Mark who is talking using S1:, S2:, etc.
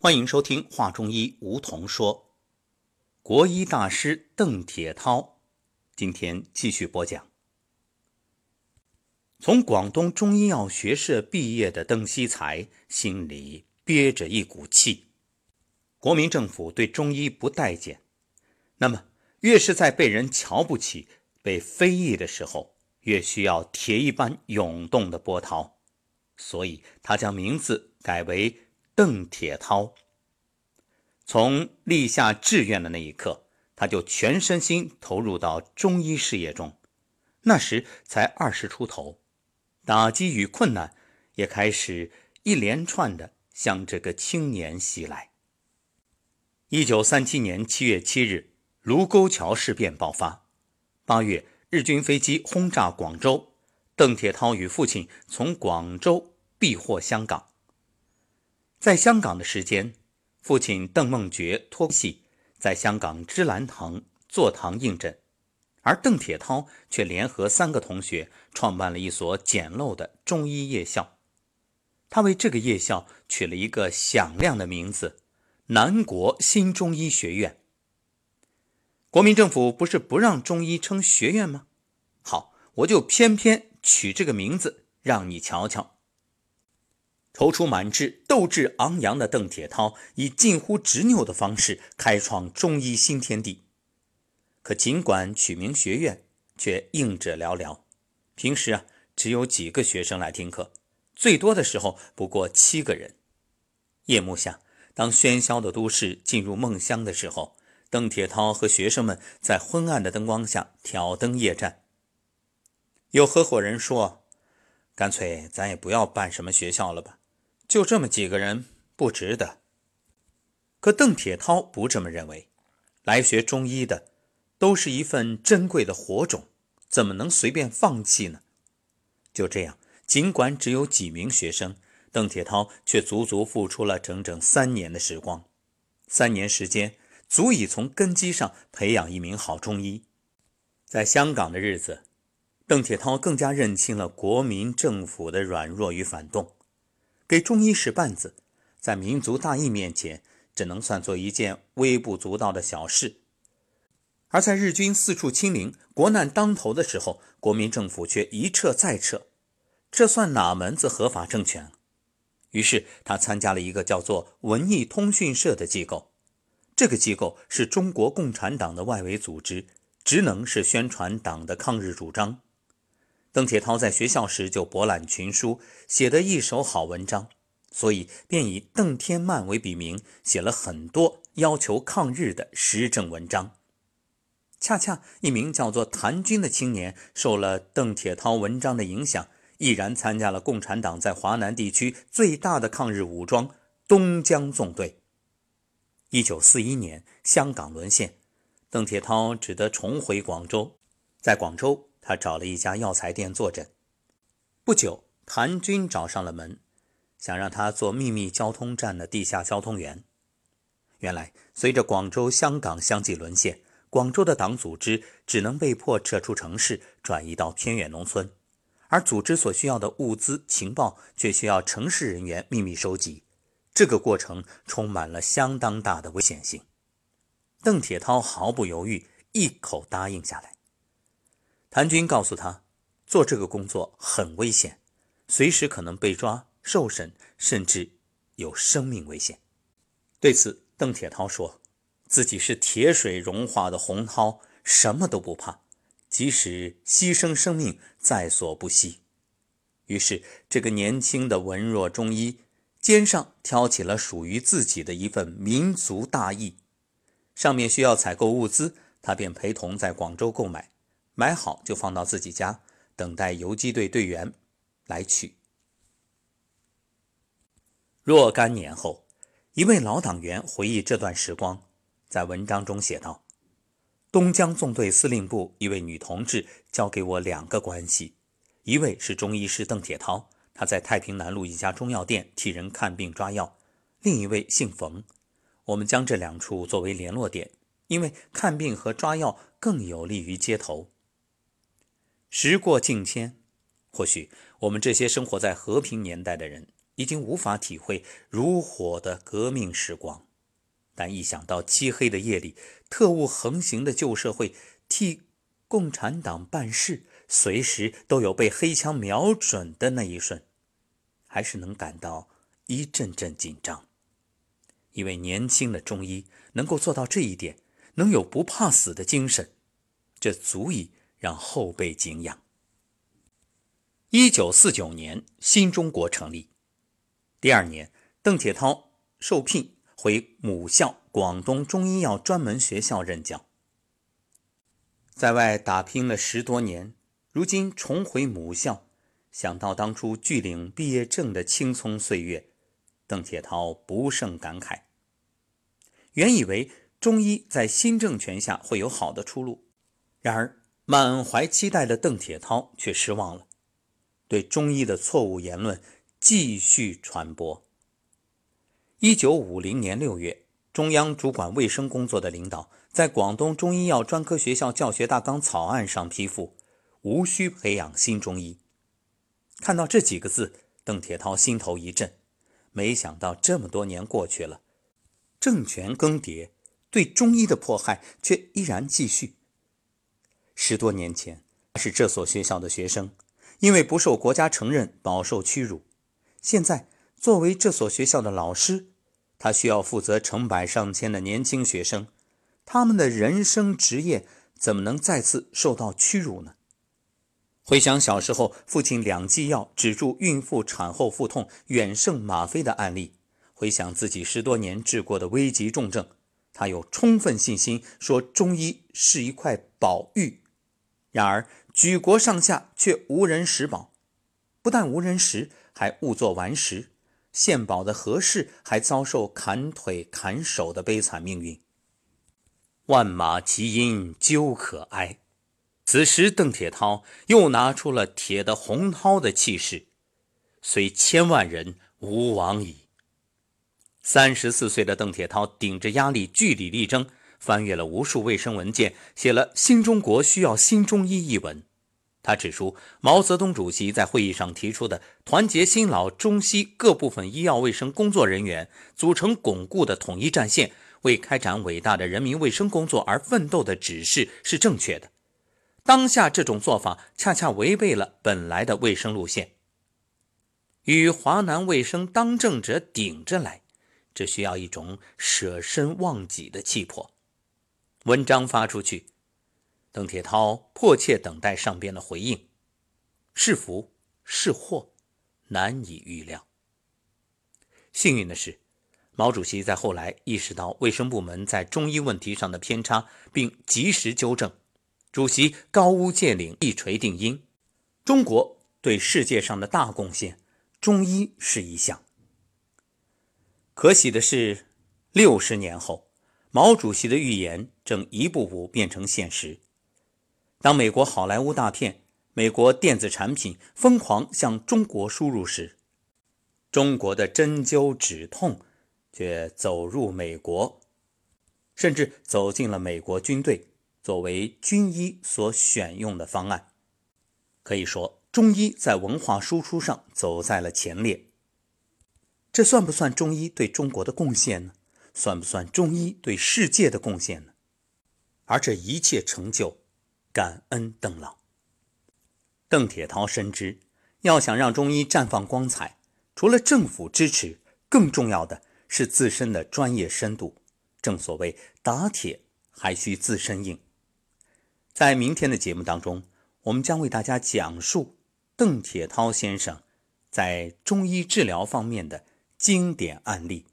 S1: 欢迎收听《话中医》，梧桐说，国医大师邓铁涛今天继续播讲。从广东中医药学社毕业的邓锡才心里憋着一股气。国民政府对中医不待见，那么越是在被人瞧不起、被非议的时候，越需要铁一般涌动的波涛。所以他将名字改为邓铁涛。从立下志愿的那一刻，他就全身心投入到中医事业中。那时才二十出头，打击与困难也开始一连串的向这个青年袭来。一九三七年七月七日，卢沟桥事变爆发。八月，日军飞机轰炸广州。邓铁涛与父亲从广州避祸香港。在香港的时间，父亲邓梦觉托戏在香港芝兰堂坐堂应诊，而邓铁涛却联合三个同学创办了一所简陋的中医夜校。他为这个夜校取了一个响亮的名字——南国新中医学院。国民政府不是不让中医称学院吗？好，我就偏偏。取这个名字，让你瞧瞧。踌躇满志、斗志昂扬的邓铁涛，以近乎执拗的方式开创中医新天地。可尽管取名学院，却应者寥寥。平时啊，只有几个学生来听课，最多的时候不过七个人。夜幕下，当喧嚣的都市进入梦乡的时候，邓铁涛和学生们在昏暗的灯光下挑灯夜战。有合伙人说：“干脆咱也不要办什么学校了吧，就这么几个人不值得。”可邓铁涛不这么认为，来学中医的都是一份珍贵的火种，怎么能随便放弃呢？就这样，尽管只有几名学生，邓铁涛却足足付出了整整三年的时光。三年时间，足以从根基上培养一名好中医。在香港的日子。邓铁涛更加认清了国民政府的软弱与反动，给中医使绊子，在民族大义面前，只能算作一件微不足道的小事。而在日军四处清零、国难当头的时候，国民政府却一撤再撤，这算哪门子合法政权？于是他参加了一个叫做文艺通讯社的机构，这个机构是中国共产党的外围组织，职能是宣传党的抗日主张。邓铁涛在学校时就博览群书，写得一手好文章，所以便以邓天曼为笔名，写了很多要求抗日的时政文章。恰恰一名叫做谭军的青年，受了邓铁涛文章的影响，毅然参加了共产党在华南地区最大的抗日武装东江纵队。一九四一年，香港沦陷，邓铁涛只得重回广州，在广州。他找了一家药材店坐诊，不久，谭军找上了门，想让他做秘密交通站的地下交通员。原来，随着广州、香港相继沦陷，广州的党组织只能被迫撤出城市，转移到偏远农村，而组织所需要的物资、情报却需要城市人员秘密收集。这个过程充满了相当大的危险性。邓铁涛毫不犹豫，一口答应下来。谭军告诉他，做这个工作很危险，随时可能被抓、受审，甚至有生命危险。对此，邓铁涛说：“自己是铁水融化的洪涛，什么都不怕，即使牺牲生命，在所不惜。”于是，这个年轻的文弱中医肩上挑起了属于自己的一份民族大义。上面需要采购物资，他便陪同在广州购买。买好就放到自己家，等待游击队队员来取。若干年后，一位老党员回忆这段时光，在文章中写道：“东江纵队司令部一位女同志交给我两个关系，一位是中医师邓铁涛，他在太平南路一家中药店替人看病抓药；另一位姓冯，我们将这两处作为联络点，因为看病和抓药更有利于接头。”时过境迁，或许我们这些生活在和平年代的人，已经无法体会如火的革命时光，但一想到漆黑的夜里特务横行的旧社会，替共产党办事，随时都有被黑枪瞄准的那一瞬，还是能感到一阵阵紧张。一位年轻的中医能够做到这一点，能有不怕死的精神，这足以让后辈敬仰。一九四九年，新中国成立。第二年，邓铁涛受聘回母校广东中医药专门学校任教。在外打拼了十多年，如今重回母校，想到当初拒领毕业证的青葱岁月，邓铁涛不胜感慨。原以为中医在新政权下会有好的出路，然而满怀期待的邓铁涛却失望了，对中医的错误言论。继续传播。一九五零年六月，中央主管卫生工作的领导在广东中医药专科学校教学大纲草案上批复：“无需培养新中医。”看到这几个字，邓铁涛心头一震。没想到这么多年过去了，政权更迭，对中医的迫害却依然继续。十多年前，他是这所学校的学生，因为不受国家承认，饱受屈辱。现在，作为这所学校的老师，他需要负责成百上千的年轻学生，他们的人生职业怎么能再次受到屈辱呢？回想小时候父亲两剂药止住孕妇产后腹痛远胜吗啡的案例，回想自己十多年治过的危急重症，他有充分信心说中医是一块宝玉。然而举国上下却无人识宝，不但无人识。还误作顽石，献宝的何氏还遭受砍腿砍手的悲惨命运。万马齐喑究可哀。此时，邓铁涛又拿出了铁的洪涛的气势，虽千万人吾往矣。三十四岁的邓铁涛顶着压力据理力争，翻阅了无数卫生文件，写了《新中国需要新中医》一文。他指出，毛泽东主席在会议上提出的团结新老中西各部分医药卫生工作人员，组成巩固的统一战线，为开展伟大的人民卫生工作而奋斗的指示是正确的。当下这种做法恰恰违背了本来的卫生路线，与华南卫生当政者顶着来，这需要一种舍身忘己的气魄。文章发出去。邓铁涛迫切等待上边的回应，是福是祸，难以预料。幸运的是，毛主席在后来意识到卫生部门在中医问题上的偏差，并及时纠正。主席高屋建瓴，一锤定音。中国对世界上的大贡献，中医是一项。可喜的是，六十年后，毛主席的预言正一步步变成现实。当美国好莱坞大片、美国电子产品疯狂向中国输入时，中国的针灸止痛却走入美国，甚至走进了美国军队，作为军医所选用的方案。可以说，中医在文化输出上走在了前列。这算不算中医对中国的贡献呢？算不算中医对世界的贡献呢？而这一切成就。感恩邓老。邓铁涛深知，要想让中医绽放光彩，除了政府支持，更重要的是自身的专业深度。正所谓打铁还需自身硬。在明天的节目当中，我们将为大家讲述邓铁涛先生在中医治疗方面的经典案例。